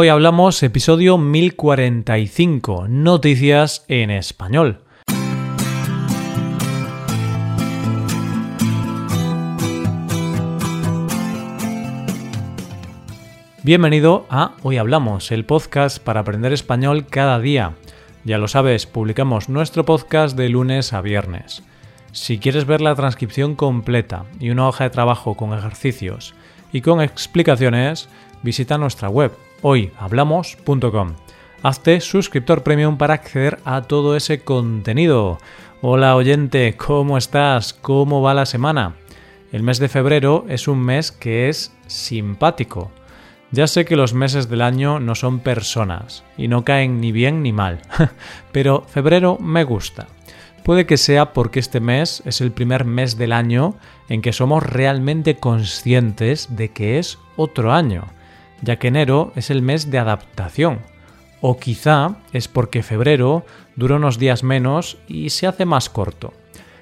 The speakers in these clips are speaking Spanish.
Hoy hablamos episodio 1045, Noticias en Español. Bienvenido a Hoy Hablamos, el podcast para aprender español cada día. Ya lo sabes, publicamos nuestro podcast de lunes a viernes. Si quieres ver la transcripción completa y una hoja de trabajo con ejercicios y con explicaciones, visita nuestra web hoyhablamos.com. Hazte suscriptor premium para acceder a todo ese contenido. Hola oyente, ¿cómo estás? ¿Cómo va la semana? El mes de febrero es un mes que es simpático. Ya sé que los meses del año no son personas y no caen ni bien ni mal, pero febrero me gusta. Puede que sea porque este mes es el primer mes del año en que somos realmente conscientes de que es otro año, ya que enero es el mes de adaptación. O quizá es porque febrero dura unos días menos y se hace más corto.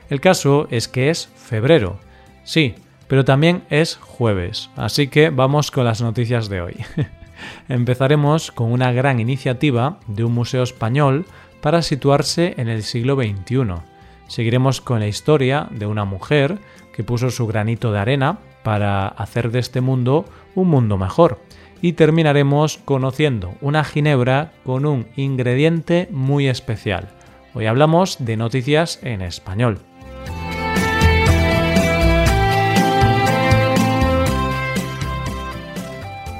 El caso es que es febrero. Sí, pero también es jueves, así que vamos con las noticias de hoy. Empezaremos con una gran iniciativa de un museo español para situarse en el siglo XXI. Seguiremos con la historia de una mujer que puso su granito de arena para hacer de este mundo un mundo mejor. Y terminaremos conociendo una ginebra con un ingrediente muy especial. Hoy hablamos de noticias en español.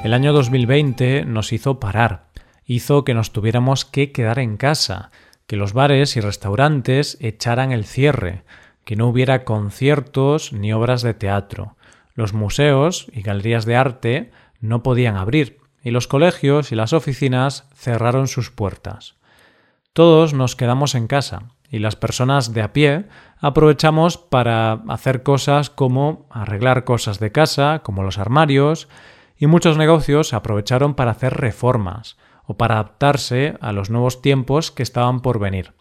El año 2020 nos hizo parar, hizo que nos tuviéramos que quedar en casa, que los bares y restaurantes echaran el cierre, que no hubiera conciertos ni obras de teatro. Los museos y galerías de arte no podían abrir, y los colegios y las oficinas cerraron sus puertas. Todos nos quedamos en casa, y las personas de a pie aprovechamos para hacer cosas como arreglar cosas de casa, como los armarios, y muchos negocios aprovecharon para hacer reformas o para adaptarse a los nuevos tiempos que estaban por venir.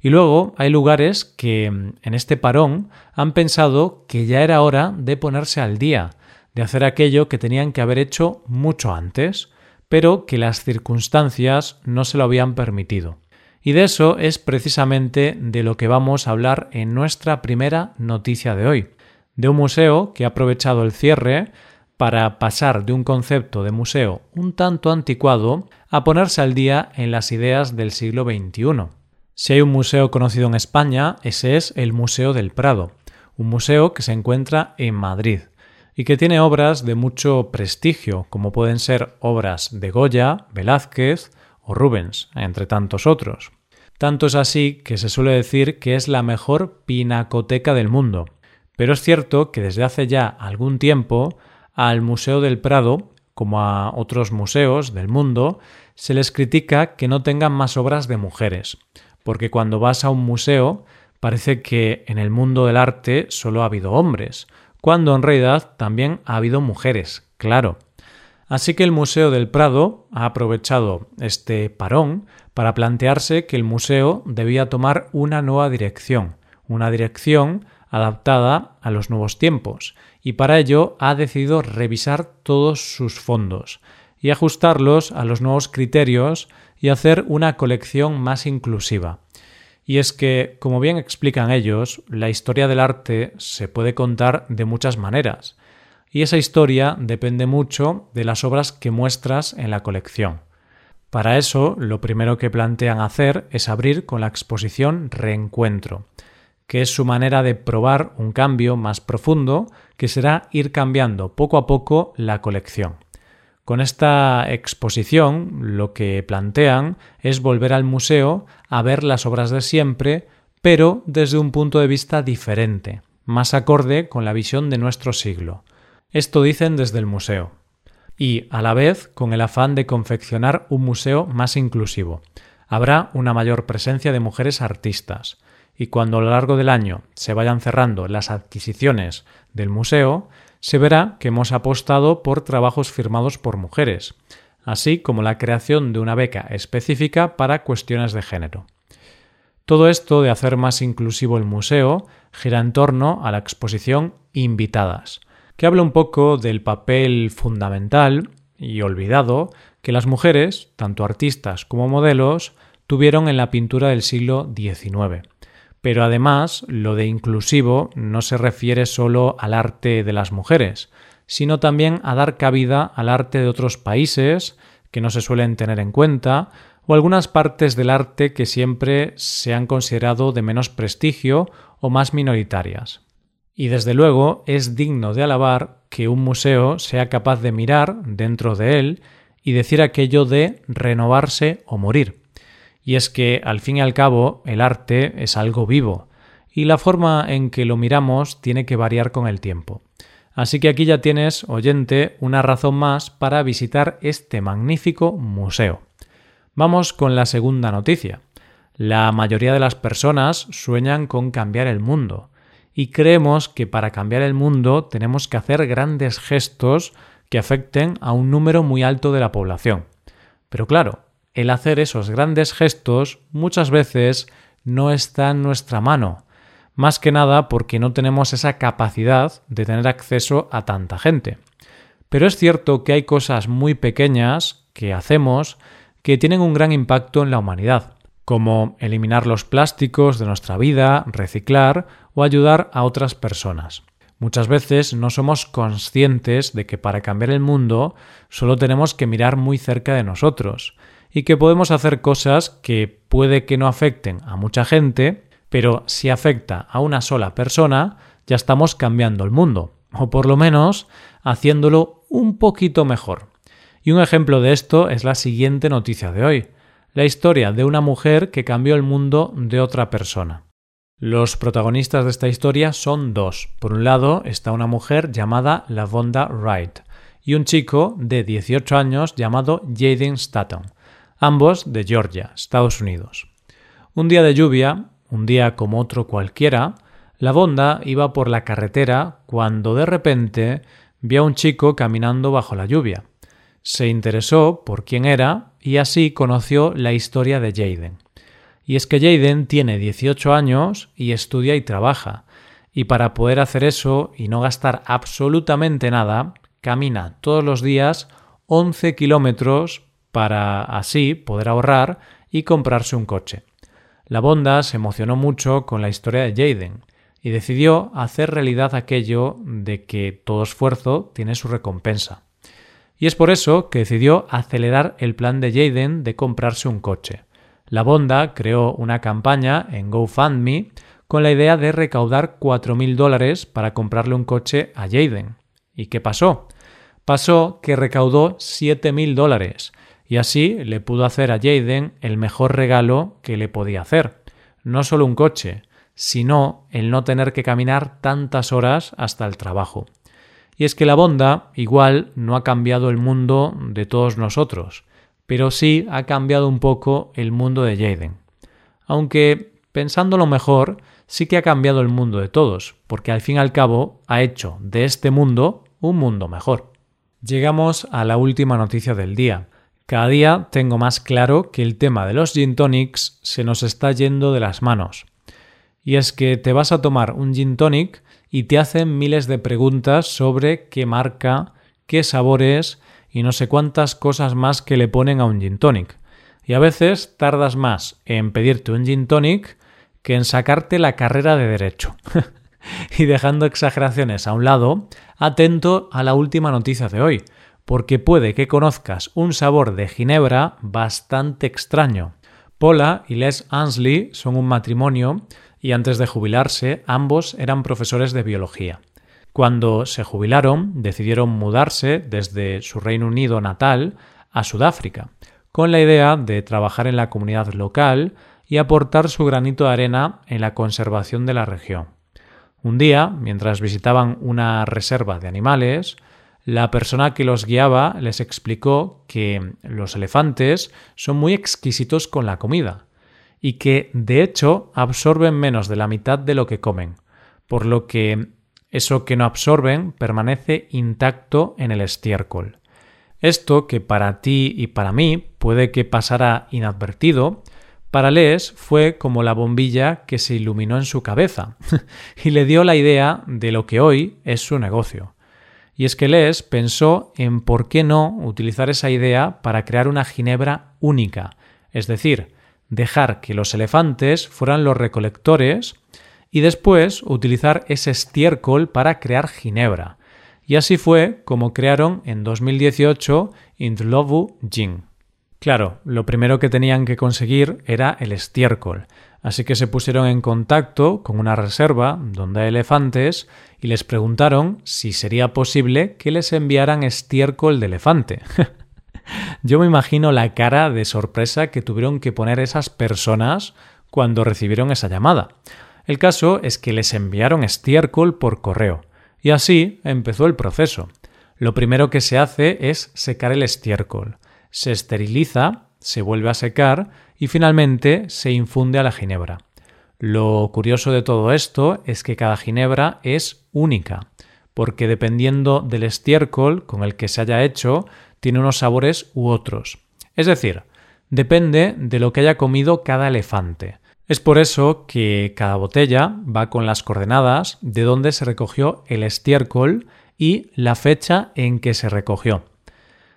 Y luego hay lugares que en este parón han pensado que ya era hora de ponerse al día, de hacer aquello que tenían que haber hecho mucho antes, pero que las circunstancias no se lo habían permitido. Y de eso es precisamente de lo que vamos a hablar en nuestra primera noticia de hoy, de un museo que ha aprovechado el cierre para pasar de un concepto de museo un tanto anticuado a ponerse al día en las ideas del siglo XXI. Si hay un museo conocido en España, ese es el Museo del Prado, un museo que se encuentra en Madrid y que tiene obras de mucho prestigio, como pueden ser obras de Goya, Velázquez o Rubens, entre tantos otros. Tanto es así que se suele decir que es la mejor pinacoteca del mundo. Pero es cierto que desde hace ya algún tiempo al Museo del Prado, como a otros museos del mundo, se les critica que no tengan más obras de mujeres, porque cuando vas a un museo parece que en el mundo del arte solo ha habido hombres, cuando en realidad también ha habido mujeres, claro. Así que el Museo del Prado ha aprovechado este parón para plantearse que el museo debía tomar una nueva dirección, una dirección adaptada a los nuevos tiempos, y para ello ha decidido revisar todos sus fondos y ajustarlos a los nuevos criterios y hacer una colección más inclusiva. Y es que, como bien explican ellos, la historia del arte se puede contar de muchas maneras, y esa historia depende mucho de las obras que muestras en la colección. Para eso, lo primero que plantean hacer es abrir con la exposición Reencuentro, que es su manera de probar un cambio más profundo que será ir cambiando poco a poco la colección. Con esta exposición lo que plantean es volver al museo a ver las obras de siempre, pero desde un punto de vista diferente, más acorde con la visión de nuestro siglo. Esto dicen desde el museo. Y, a la vez, con el afán de confeccionar un museo más inclusivo. Habrá una mayor presencia de mujeres artistas, y cuando a lo largo del año se vayan cerrando las adquisiciones del museo, se verá que hemos apostado por trabajos firmados por mujeres, así como la creación de una beca específica para cuestiones de género. Todo esto de hacer más inclusivo el museo gira en torno a la exposición Invitadas, que habla un poco del papel fundamental y olvidado que las mujeres, tanto artistas como modelos, tuvieron en la pintura del siglo XIX. Pero además, lo de inclusivo no se refiere solo al arte de las mujeres, sino también a dar cabida al arte de otros países que no se suelen tener en cuenta, o algunas partes del arte que siempre se han considerado de menos prestigio o más minoritarias. Y desde luego es digno de alabar que un museo sea capaz de mirar dentro de él y decir aquello de renovarse o morir. Y es que, al fin y al cabo, el arte es algo vivo, y la forma en que lo miramos tiene que variar con el tiempo. Así que aquí ya tienes, oyente, una razón más para visitar este magnífico museo. Vamos con la segunda noticia. La mayoría de las personas sueñan con cambiar el mundo, y creemos que para cambiar el mundo tenemos que hacer grandes gestos que afecten a un número muy alto de la población. Pero claro, el hacer esos grandes gestos muchas veces no está en nuestra mano, más que nada porque no tenemos esa capacidad de tener acceso a tanta gente. Pero es cierto que hay cosas muy pequeñas que hacemos que tienen un gran impacto en la humanidad, como eliminar los plásticos de nuestra vida, reciclar o ayudar a otras personas. Muchas veces no somos conscientes de que para cambiar el mundo solo tenemos que mirar muy cerca de nosotros y que podemos hacer cosas que puede que no afecten a mucha gente, pero si afecta a una sola persona, ya estamos cambiando el mundo, o por lo menos haciéndolo un poquito mejor. Y un ejemplo de esto es la siguiente noticia de hoy, la historia de una mujer que cambió el mundo de otra persona. Los protagonistas de esta historia son dos. Por un lado está una mujer llamada Lavonda Wright y un chico de 18 años llamado Jaden Staton, ambos de Georgia, Estados Unidos. Un día de lluvia, un día como otro cualquiera, Lavonda iba por la carretera cuando de repente vio a un chico caminando bajo la lluvia. Se interesó por quién era y así conoció la historia de Jaden. Y es que Jaden tiene 18 años y estudia y trabaja, y para poder hacer eso y no gastar absolutamente nada, camina todos los días 11 kilómetros para así poder ahorrar y comprarse un coche. La Bonda se emocionó mucho con la historia de Jaden y decidió hacer realidad aquello de que todo esfuerzo tiene su recompensa. Y es por eso que decidió acelerar el plan de Jaden de comprarse un coche. La Bonda creó una campaña en GoFundMe con la idea de recaudar 4.000 dólares para comprarle un coche a Jaden. ¿Y qué pasó? Pasó que recaudó 7.000 dólares y así le pudo hacer a Jaden el mejor regalo que le podía hacer. No solo un coche, sino el no tener que caminar tantas horas hasta el trabajo. Y es que la bonda igual no ha cambiado el mundo de todos nosotros, pero sí ha cambiado un poco el mundo de Jaden. Aunque, pensándolo mejor, sí que ha cambiado el mundo de todos, porque al fin y al cabo ha hecho de este mundo un mundo mejor. Llegamos a la última noticia del día. Cada día tengo más claro que el tema de los gin tonics se nos está yendo de las manos. Y es que te vas a tomar un gin tonic y te hacen miles de preguntas sobre qué marca, qué sabores y no sé cuántas cosas más que le ponen a un gin tonic. Y a veces tardas más en pedirte un gin tonic que en sacarte la carrera de derecho. y dejando exageraciones a un lado, atento a la última noticia de hoy, porque puede que conozcas un sabor de ginebra bastante extraño. Paula y Les Ansley son un matrimonio y antes de jubilarse ambos eran profesores de biología. Cuando se jubilaron, decidieron mudarse desde su Reino Unido natal a Sudáfrica, con la idea de trabajar en la comunidad local y aportar su granito de arena en la conservación de la región. Un día, mientras visitaban una reserva de animales, la persona que los guiaba les explicó que los elefantes son muy exquisitos con la comida y que, de hecho, absorben menos de la mitad de lo que comen, por lo que eso que no absorben permanece intacto en el estiércol. Esto, que para ti y para mí puede que pasara inadvertido, para Les fue como la bombilla que se iluminó en su cabeza y le dio la idea de lo que hoy es su negocio. Y es que Les pensó en por qué no utilizar esa idea para crear una ginebra única, es decir, dejar que los elefantes fueran los recolectores y después utilizar ese estiércol para crear ginebra. Y así fue como crearon en 2018 Indlovu Gin. Claro, lo primero que tenían que conseguir era el estiércol, así que se pusieron en contacto con una reserva donde hay elefantes y les preguntaron si sería posible que les enviaran estiércol de elefante. Yo me imagino la cara de sorpresa que tuvieron que poner esas personas cuando recibieron esa llamada. El caso es que les enviaron estiércol por correo, y así empezó el proceso. Lo primero que se hace es secar el estiércol se esteriliza, se vuelve a secar y finalmente se infunde a la ginebra. Lo curioso de todo esto es que cada ginebra es única, porque dependiendo del estiércol con el que se haya hecho, tiene unos sabores u otros. Es decir, depende de lo que haya comido cada elefante. Es por eso que cada botella va con las coordenadas de dónde se recogió el estiércol y la fecha en que se recogió.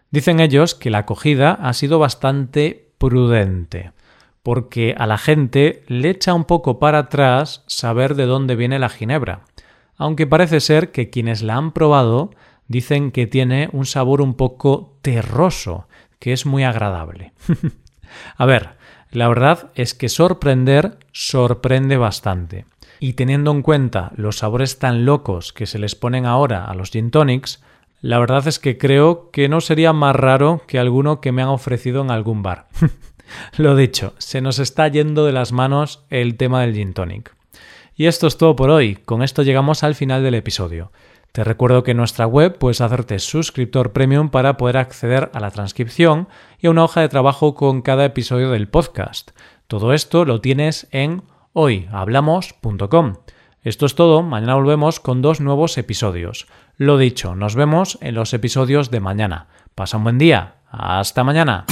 Dicen ellos que la acogida ha sido bastante prudente, porque a la gente le echa un poco para atrás saber de dónde viene la ginebra, aunque parece ser que quienes la han probado dicen que tiene un sabor un poco terroso, que es muy agradable. a ver, la verdad es que sorprender sorprende bastante. Y teniendo en cuenta los sabores tan locos que se les ponen ahora a los gin tonics, la verdad es que creo que no sería más raro que alguno que me han ofrecido en algún bar. Lo dicho, se nos está yendo de las manos el tema del gin tonic. Y esto es todo por hoy. Con esto llegamos al final del episodio. Te recuerdo que en nuestra web puedes hacerte suscriptor premium para poder acceder a la transcripción y a una hoja de trabajo con cada episodio del podcast. Todo esto lo tienes en hoyhablamos.com. Esto es todo, mañana volvemos con dos nuevos episodios. Lo dicho, nos vemos en los episodios de mañana. Pasa un buen día. Hasta mañana.